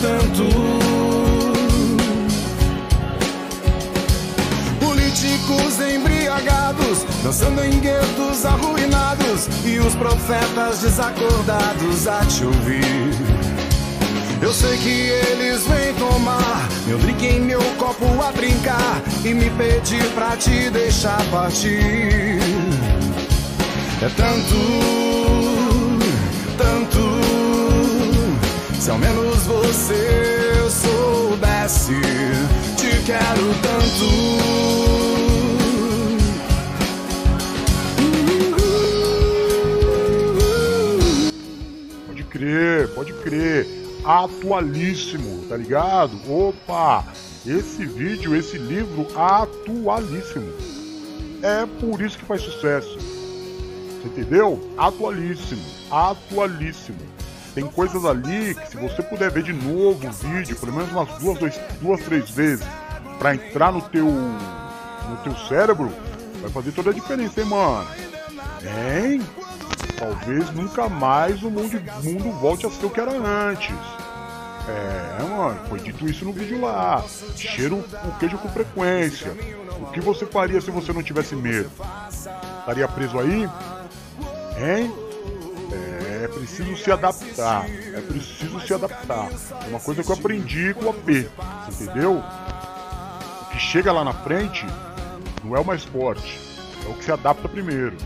tanto. Políticos embriagados, dançando em guetos arruinados, e os profetas desacordados a te ouvir. Eu sei que eles vêm tomar meu drink em meu copo a brincar e me pedir pra te deixar partir. É tanto, Se ao menos você soubesse, te quero tanto. Pode crer, pode crer. Atualíssimo, tá ligado? Opa! Esse vídeo, esse livro atualíssimo. É por isso que faz sucesso. Você entendeu? Atualíssimo, atualíssimo. Tem coisas ali que se você puder ver de novo o vídeo, pelo menos umas duas, dois, duas três vezes, pra entrar no teu no teu cérebro, vai fazer toda a diferença, hein, mano? Hein? Talvez nunca mais o mundo, mundo volte a ser o que era antes. É, mano, foi dito isso no vídeo lá. Cheiro o queijo com frequência. O que você faria se você não tivesse medo? Estaria preso aí? Hein? Preciso se adaptar. É preciso se adaptar. É uma coisa que eu aprendi com o AP. Entendeu? O que chega lá na frente não é o mais forte. É o que se adapta primeiro.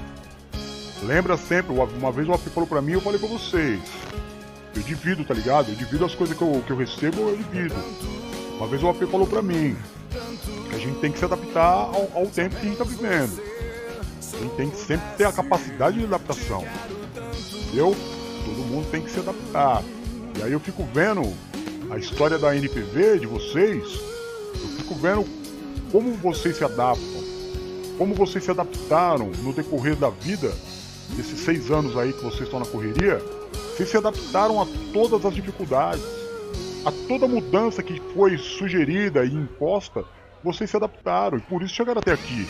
Lembra sempre, uma vez o AP falou pra mim, eu falei pra vocês. Eu divido, tá ligado? Eu divido as coisas que eu, que eu recebo, eu divido. Uma vez o AP falou pra mim que a gente tem que se adaptar ao, ao tempo que a gente tá vivendo. A gente tem que sempre ter a capacidade de adaptação. Entendeu? Todo mundo tem que se adaptar. E aí eu fico vendo a história da NPV de vocês, eu fico vendo como vocês se adaptam, como vocês se adaptaram no decorrer da vida, desses seis anos aí que vocês estão na correria, vocês se adaptaram a todas as dificuldades, a toda mudança que foi sugerida e imposta, vocês se adaptaram e por isso chegaram até aqui.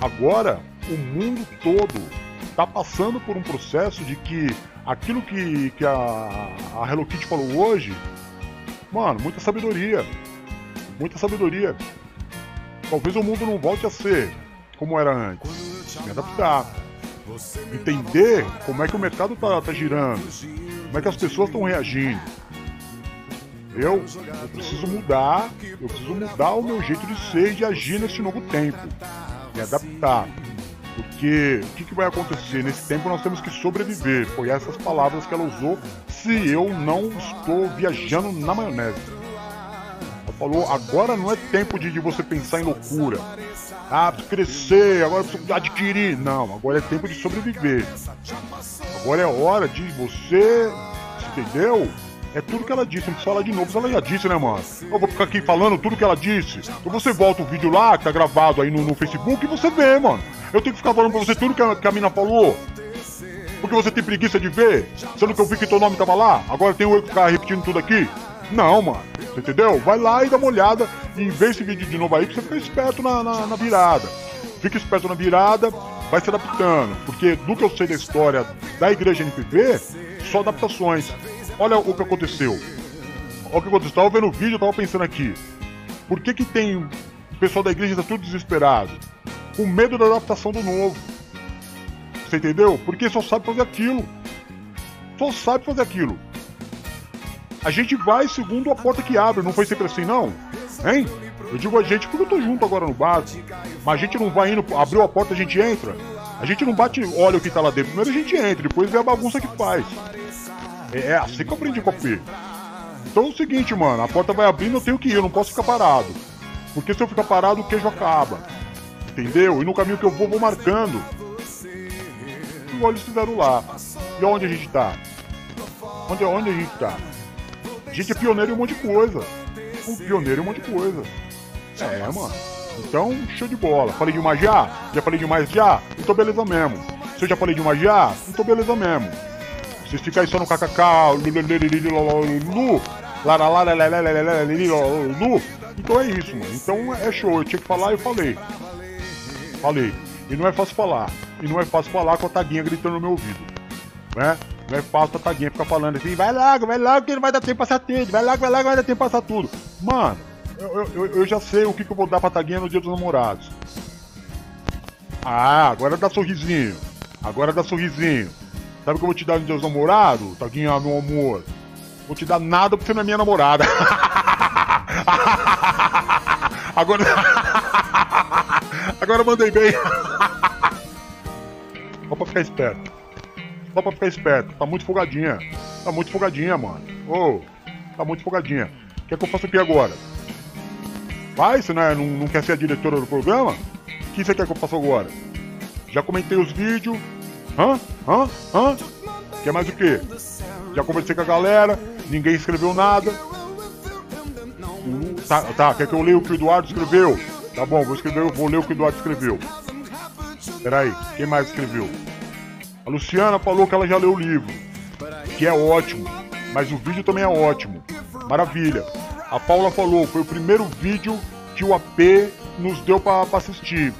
Agora, o mundo todo está passando por um processo de que aquilo que, que a, a Hello Kitty falou hoje, mano, muita sabedoria. Muita sabedoria. Talvez o mundo não volte a ser como era antes. Me adaptar. Entender como é que o mercado tá, tá girando. Como é que as pessoas estão reagindo. Eu, eu preciso mudar, eu preciso mudar o meu jeito de ser e de agir nesse novo tempo. Me adaptar. Porque o que, que vai acontecer? Nesse tempo nós temos que sobreviver. Foi essas palavras que ela usou se eu não estou viajando na maionese. Falou, agora não é tempo de, de você pensar em loucura. Ah, preciso crescer, agora preciso adquirir. Não, agora é tempo de sobreviver. Agora é hora de você. Entendeu? É tudo que ela disse, não precisa falar de novo, ela já disse, né, mano? Eu vou ficar aqui falando tudo que ela disse. Então você volta o vídeo lá, que tá gravado aí no, no Facebook, e você vê, mano. Eu tenho que ficar falando pra você tudo que a, que a mina falou. Porque você tem preguiça de ver? Sendo que eu vi que teu nome tava lá? Agora tem eu que ficar repetindo tudo aqui? Não, mano. Você entendeu? Vai lá e dá uma olhada e vê esse vídeo de novo aí pra você ficar esperto na, na, na virada. Fica esperto na virada, vai se adaptando. Porque do que eu sei da história da igreja NPV, só adaptações. Olha o que aconteceu. Olha o que aconteceu. Eu tava vendo o vídeo, eu tava pensando aqui. Por que que tem. O pessoal da igreja tá tudo desesperado? Com medo da adaptação do novo. Você entendeu? Porque só sabe fazer aquilo. Só sabe fazer aquilo. A gente vai segundo a porta que abre, não foi sempre assim, não? Hein? Eu digo a gente porque eu tô junto agora no bar. Mas a gente não vai indo, abriu a porta, a gente entra. A gente não bate, olha o que tá lá dentro. Primeiro a gente entra, depois vê a bagunça que faz. É, é assim que eu aprendi com a P. Então é o seguinte, mano, a porta vai abrindo, eu tenho que ir, eu não posso ficar parado. Porque se eu ficar parado, o queijo acaba. Entendeu? E no caminho que eu vou, vou marcando. Igual eles fizeram lá. E onde a gente tá? Onde, onde a gente tá? A gente é pioneiro em um monte de coisa. Um pioneiro em um monte de coisa. É, mano. Então, show de bola. Falei de magia? Já falei demais já? Então beleza mesmo. Se eu já falei de magia? Então beleza mesmo. Vocês ficam aí só no kkk, lu, lu, então é isso, mano. Então é show, eu tinha que falar e falei. Falei. E não é fácil falar. E não é fácil falar com a taguinha gritando no meu ouvido. Né? Não é fácil a Taguinha ficar falando assim, vai logo, vai logo que não vai dar tempo passar tudo, vai logo, vai logo, vai dar tempo passar tudo. Mano, eu, eu, eu já sei o que, que eu vou dar pra Taguinha no dia dos namorados. Ah, agora dá sorrisinho. Agora dá sorrisinho. Sabe o que eu vou te dar no dia dos namorados? Taguinha, meu amor. Vou te dar nada porque você não é minha namorada. agora. agora mandei bem. Só pra ficar esperto. Só pra ficar esperto. Tá muito folgadinha. Tá muito folgadinha, mano. Ô, oh, tá muito folgadinha. O que é que eu faço aqui agora? Vai, você não, é, não, não quer ser a diretora do programa? O que você quer que eu faça agora? Já comentei os vídeos. Hã? Hã? Hã? Quer mais o quê? Já conversei com a galera. Ninguém escreveu nada. Tá, tá, quer que eu leia o que o Eduardo escreveu? Tá bom, vou escrever, vou ler o que o Eduardo escreveu. Peraí, quem mais escreveu? A Luciana falou que ela já leu o livro, que é ótimo, mas o vídeo também é ótimo. Maravilha. A Paula falou, foi o primeiro vídeo que o AP nos deu para assistir.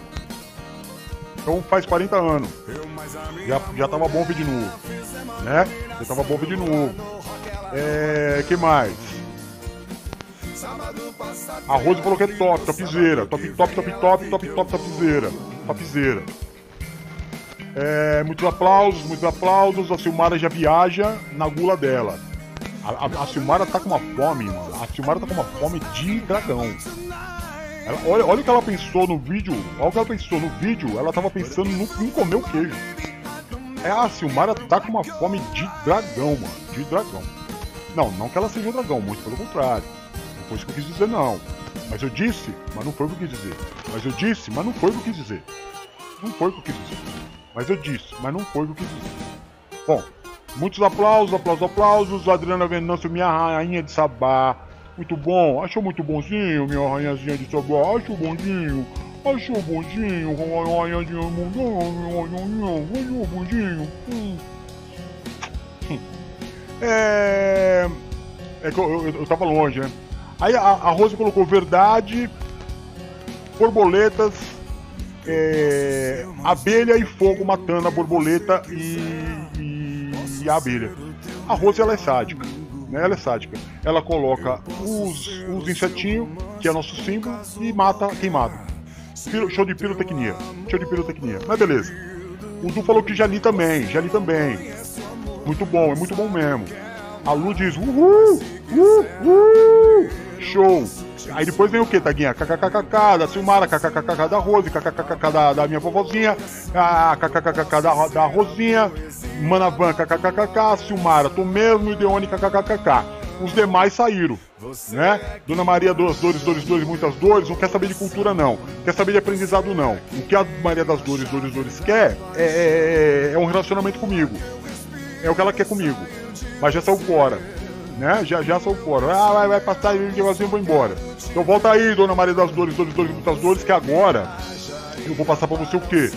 Então faz 40 anos. Já, já tava bom o vídeo novo. Né? Já tava bom o vídeo novo. É. que mais? A Rose falou que é top, topzera. Top, top, top, top, top, top, topzera. Topzera. É, muitos aplausos, muitos aplausos. A Silmara já viaja na gula dela. A, a, a Silmara tá com uma fome, mano. A Silmara tá com uma fome de dragão. Ela, olha, olha o que ela pensou no vídeo. Olha o que ela pensou no vídeo. Ela tava pensando no, em comer o queijo. É, a Silmara tá com uma fome de dragão, mano. De dragão. Não, não que ela seja um dragão, muito pelo contrário. Foi isso que eu quis dizer, não. Mas eu disse, mas não foi o que eu quis dizer. Mas eu disse, mas não foi o que eu quis dizer. Não foi o que eu quis dizer. Mas eu disse, mas não foi o que eu quis dizer. Bom, muitos aplausos, aplausos, aplausos. Adriana Venâncio, minha rainha de Sabá. Muito bom, achou muito bonzinho, minha rainhazinha de Sabá. Achou bonzinho, achou bonzinho, rainhazinha mundão, achou bonzinho. Hum. É. É que eu, eu, eu tava longe, né? Aí a, a Rose colocou verdade, borboletas, é, abelha e fogo matando a borboleta e, e, e, a abelha. A Rose ela é sádica, né? Ela é sádica. Ela coloca os, os insetinhos, que é nosso símbolo, e mata quem mata. Show de pirotecnia. Show de pirotecnia. Mas beleza. O Du falou que já li também, já li também. Muito bom, é muito bom mesmo. A Lu diz uhul, uhul, show. Aí depois vem o que, Taguinha? KKKK da Silmara, KKKK da Rose, KKKK da, da minha vovozinha, KKKK da, da Rosinha, Manavan, KKKK, Silmara, tu mesmo e Deone, KKKK. Os demais saíram, né? Dona Maria das Dores, Dores, Dores, muitas dores, não quer saber de cultura não, quer saber de aprendizado não. O que a Maria das Dores, Dores, Dores quer é, é, é um relacionamento comigo. É o que ela quer comigo. Mas já saiu fora né? Já, já sou fora. Ah, vai, vai passar e negocinho vou embora. Então volta aí, dona Maria das Dores, Dores, Dores, muitas dores, que agora eu vou passar pra você o quê?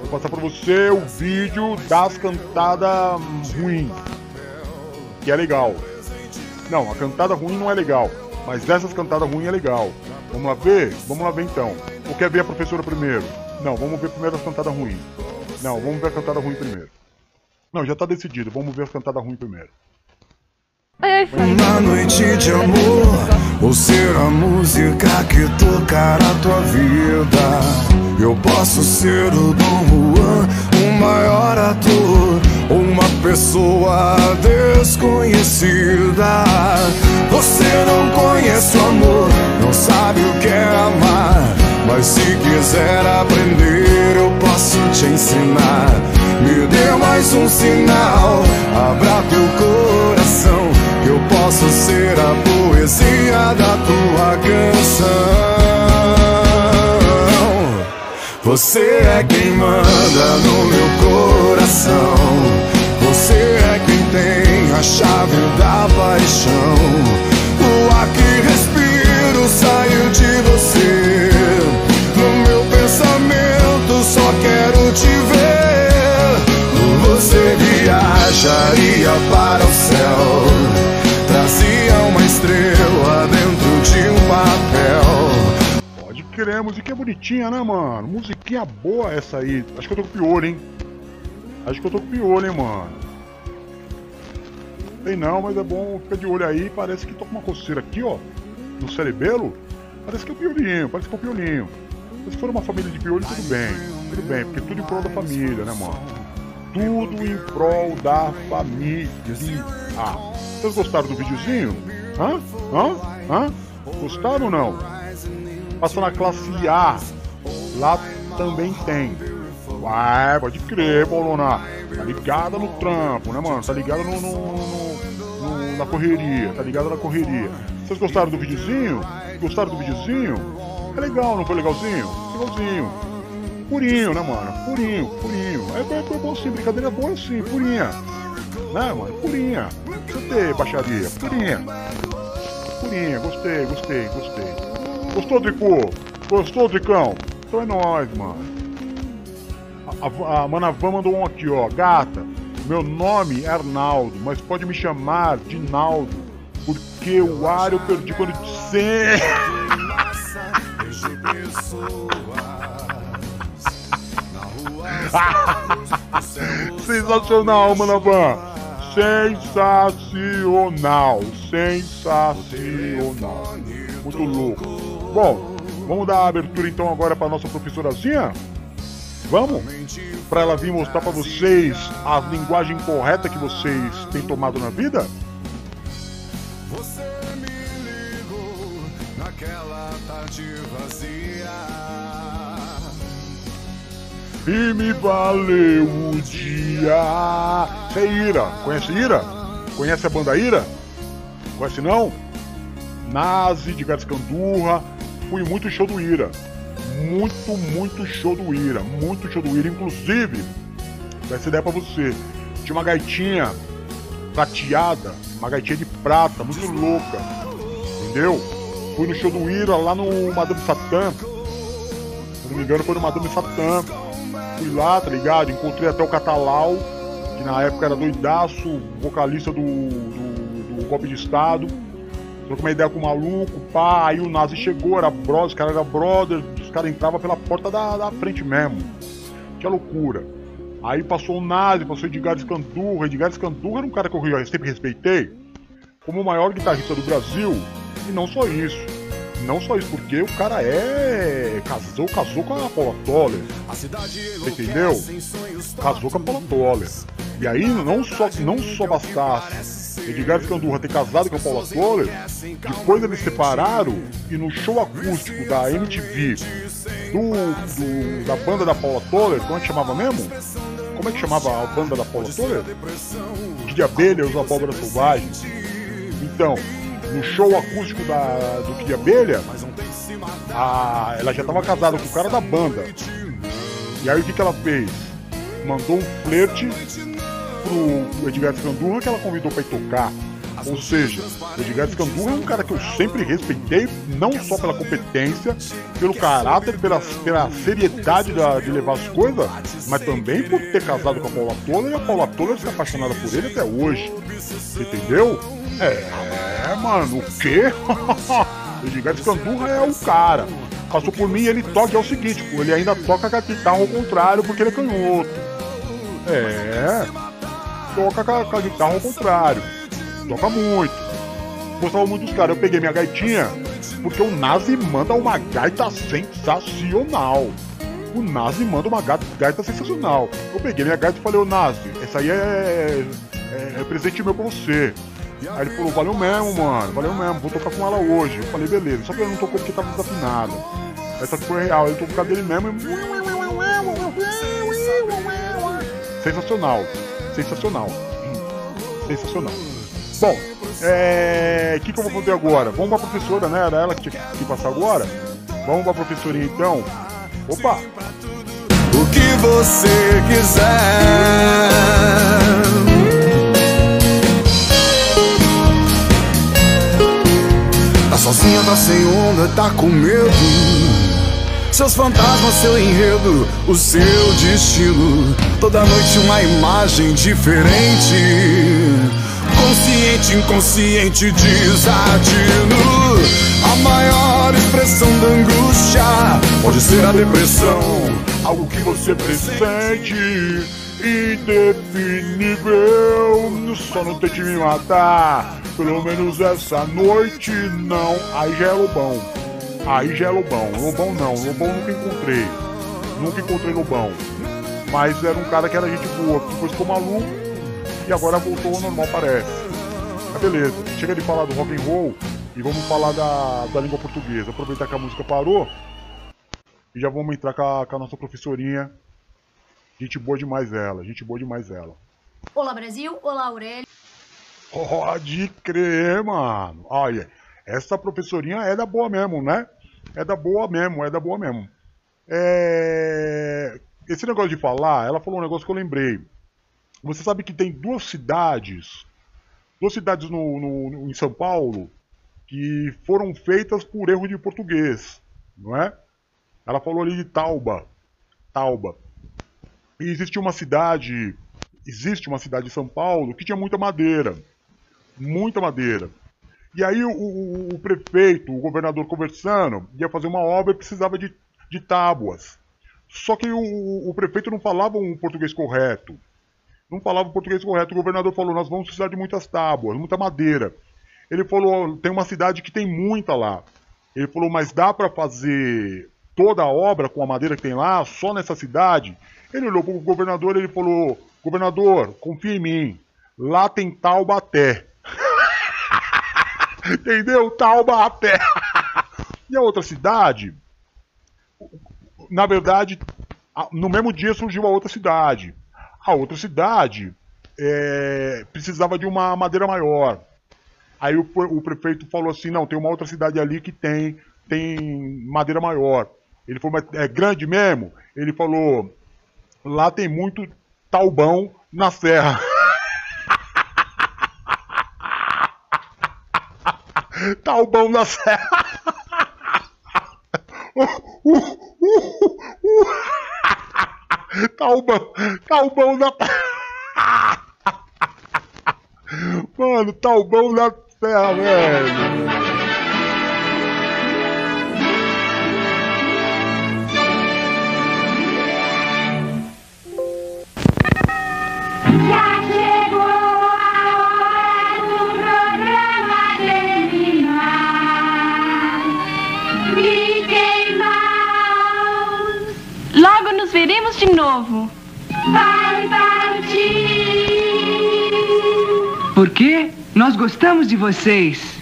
Vou passar pra você o vídeo das cantadas ruins. Que é legal. Não, a cantada ruim não é legal. Mas dessas cantadas ruins é legal. Vamos lá ver? Vamos lá ver então. Ou quer ver a professora primeiro? Não, vamos ver primeiro as cantadas ruins. Não, vamos ver a cantada ruim primeiro. Não, já tá decidido. Vamos ver as cantadas ruins primeiro. Uma noite de amor, ou ser a música que tocar a tua vida. Eu posso ser o Dom Juan, o maior ator, ou uma pessoa desconhecida. Você não conhece o amor, não sabe o que é amar. Mas se quiser aprender, eu posso te ensinar. Me dê mais um sinal, abra teu posso ser a poesia da tua canção. Você é quem manda no meu coração. Você é quem tem a chave da paixão. O ar que respiro saiu de você. No meu pensamento só quero te ver. Você viajaria para musiquinha bonitinha, né, mano? Musiquinha boa essa aí. Acho que eu tô com piolho, hein? Acho que eu tô com piolho, hein, mano? Tem não, mas é bom ficar de olho aí. Parece que tô com uma coceira aqui, ó. No cerebelo. Parece que é o piolinho, parece que é o piolinho. Mas se for uma família de piolho, tudo bem. Tudo bem, porque tudo em prol da família, né, mano? Tudo em prol da família. Ah, vocês gostaram do videozinho? Hã? Hã? Hã? Gostaram ou não? Passa na classe A. Lá também tem. Vai, pode crer, Bolona. Tá ligada no trampo, né, mano? Tá ligada no, no, no, na correria. Tá ligada na correria. Vocês gostaram do videozinho? Gostaram do videozinho? É legal, não foi legalzinho? Legalzinho. Purinho, né, mano? Purinho, purinho. É, é, é bom sim, brincadeira boa sim, purinha. Né, mano? Purinha. Gostei, baixaria. Purinha. Purinha, gostei, gostei, gostei. Gostou, Tricô? Gostou, Tricão? Então é nóis, mano. A, a, a Manavan mandou um aqui, ó. Gata, meu nome é Arnaldo, mas pode me chamar de Naldo. Porque o ar eu perdi quando disse. Sensacional, Manavan! Sensacional! Sensacional! Muito louco! Bom, vamos dar a abertura então agora para nossa professorazinha? Vamos? Para ela vir mostrar para vocês a linguagem correta que vocês têm tomado na vida? Você me ligou naquela tarde vazia e me valeu o dia. Isso é Ira. Conhece Ira? Conhece a banda Ira? Conhece não? Nazi de Gatscandurra. Fui muito show do Ira. Muito, muito show do Ira. Muito show do Ira. Inclusive, ser ideia pra você. Tinha uma gaitinha prateada, uma gaitinha de prata, muito louca. Entendeu? Fui no show do Ira lá no Madame Satã. Se não me engano, foi no Madame Satã Fui lá, tá ligado? Encontrei até o Catalau, que na época era doidaço, vocalista do, do, do golpe de Estado. Trocou uma ideia com o maluco, pá, aí o Nazi chegou, era brother, os caras eram brother, os caras entravam pela porta da, da frente mesmo. Que loucura. Aí passou o Nazi, passou o Edgar Escandurra. Edgar Escandurra era um cara que eu sempre respeitei como o maior guitarrista do Brasil. E não só isso. Não só isso, porque o cara é. Casou, casou com a Paula Toller. Entendeu? Casou com a Paula Toller. E aí não só, não só bastasse Edgar Escandurra ter casado com a Paula Toller, depois eles separaram e no show acústico da MTV do, do da banda da Paula Toller, como é que chamava mesmo? Como é que chamava a banda da Paula Toller? De Abelha os Abóboras Selvagens. Então, no show acústico da, do Kid Abelha, a, ela já estava casada com o cara da banda. E aí o que, que ela fez? Mandou um flerte pro Edgar Scandurra que ela convidou para ir tocar. Ou seja, o Edgar Scandurra é um cara que eu sempre respeitei, não só pela competência, pelo caráter, pela, pela seriedade da, de levar as coisas, mas também por ter casado com a Paula Toller e a Paula Toller ser apaixonada por ele até hoje. Entendeu? É, mano, o quê? o Edgar Scandurra é o cara. Passou por mim e ele toca, é o seguinte, ele ainda toca com a guitarra ao contrário porque ele é canhoto. É, toca com a guitarra ao contrário toca muito. Gostava muito dos caras. Eu peguei minha gaitinha, porque o Nazi manda uma gaita sensacional. O Nazi manda uma gaita, gaita sensacional. Eu peguei minha gaita e falei, ô Nazi, essa aí é, é, é presente meu pra você. Aí ele falou, valeu mesmo, mano, valeu mesmo, vou tocar com ela hoje. Eu falei, beleza, só que ele não tocou porque tava desafinado. Essa foi real, ele tocou com a dele mesmo e... Sensacional, sensacional, sensacional. Bom, é... o que, que eu vou fazer agora? Vamos pra professora, né? Era ela que tinha que passar agora. Vamos pra professorinha então. Opa! O que você quiser. Tá sozinha, tá sem onda, tá com medo. Seus fantasmas, seu enredo, o seu destino. Toda noite uma imagem diferente consciente, inconsciente, desatino. A maior expressão da angústia pode ser a depressão, algo que você pressente, indefinível só não tente me matar. Pelo menos essa noite não. Aí já é lobão. Aí já é lobão. Lobão não, lobão nunca encontrei. Nunca encontrei lobão. Mas era um cara que era gente boa, que depois ficou maluco e agora voltou ao normal, parece. Mas beleza, chega de falar do rock and roll e vamos falar da, da língua portuguesa. Aproveitar que a música parou e já vamos entrar com a, com a nossa professorinha. Gente boa demais ela, gente boa demais ela. Olá Brasil, olá Aurélio. Pode crer, mano. Olha, essa professorinha é da boa mesmo, né? É da boa mesmo, é da boa mesmo. É... Esse negócio de falar, ela falou um negócio que eu lembrei. Você sabe que tem duas cidades, duas cidades no, no, em São Paulo, que foram feitas por erro de português, não é? Ela falou ali de Tauba, Tauba. E existe uma cidade, existe uma cidade de São Paulo que tinha muita madeira, muita madeira. E aí o, o, o prefeito, o governador conversando, ia fazer uma obra e precisava de, de tábuas. Só que o, o prefeito não falava um português correto. Não falava o português correto. O governador falou: Nós vamos precisar de muitas tábuas, muita madeira. Ele falou: Tem uma cidade que tem muita lá. Ele falou: Mas dá para fazer toda a obra com a madeira que tem lá, só nessa cidade? Ele olhou para o governador e ele falou: Governador, confia em mim. Lá tem Taubaté. Entendeu? Taubaté. e a outra cidade, na verdade, no mesmo dia surgiu a outra cidade. A outra cidade é, precisava de uma madeira maior. Aí o, o, prefeito falou assim, não, tem uma outra cidade ali que tem, tem madeira maior. Ele falou, mas é grande mesmo? Ele falou, lá tem muito talbão na serra. talbão na serra. Talbão, Talbão na. Mano, Talbão na terra, velho. Veremos de novo. Vai partir. Porque nós gostamos de vocês.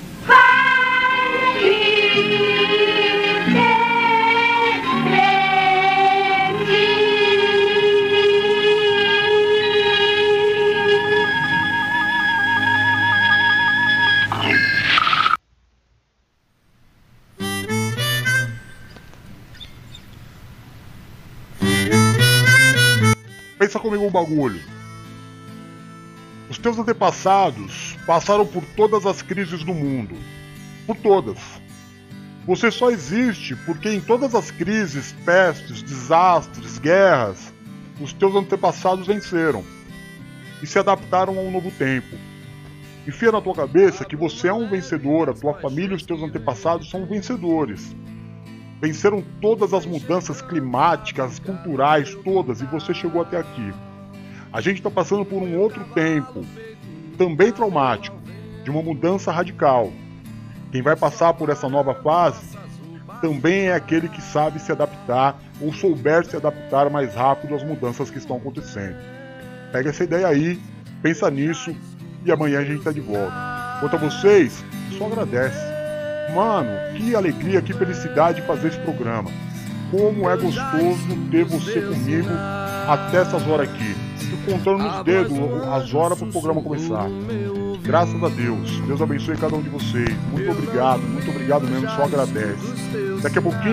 Pensa comigo um bagulho. Os teus antepassados passaram por todas as crises do mundo. Por todas. Você só existe porque em todas as crises, pestes, desastres, guerras, os teus antepassados venceram e se adaptaram a um novo tempo. Enfia na tua cabeça que você é um vencedor, a tua família e os teus antepassados são vencedores venceram todas as mudanças climáticas, culturais, todas, e você chegou até aqui. A gente está passando por um outro tempo, também traumático, de uma mudança radical. Quem vai passar por essa nova fase também é aquele que sabe se adaptar ou souber se adaptar mais rápido às mudanças que estão acontecendo. Pega essa ideia aí, pensa nisso e amanhã a gente está de volta. Quanto a vocês, só agradece. Mano, que alegria, que felicidade fazer esse programa. Como é gostoso ter você comigo até essas horas aqui. Tô contando nos dedos as horas para o programa começar. Graças a Deus. Deus abençoe cada um de vocês. Muito obrigado, muito obrigado mesmo. Só agradece. Daqui a pouquinho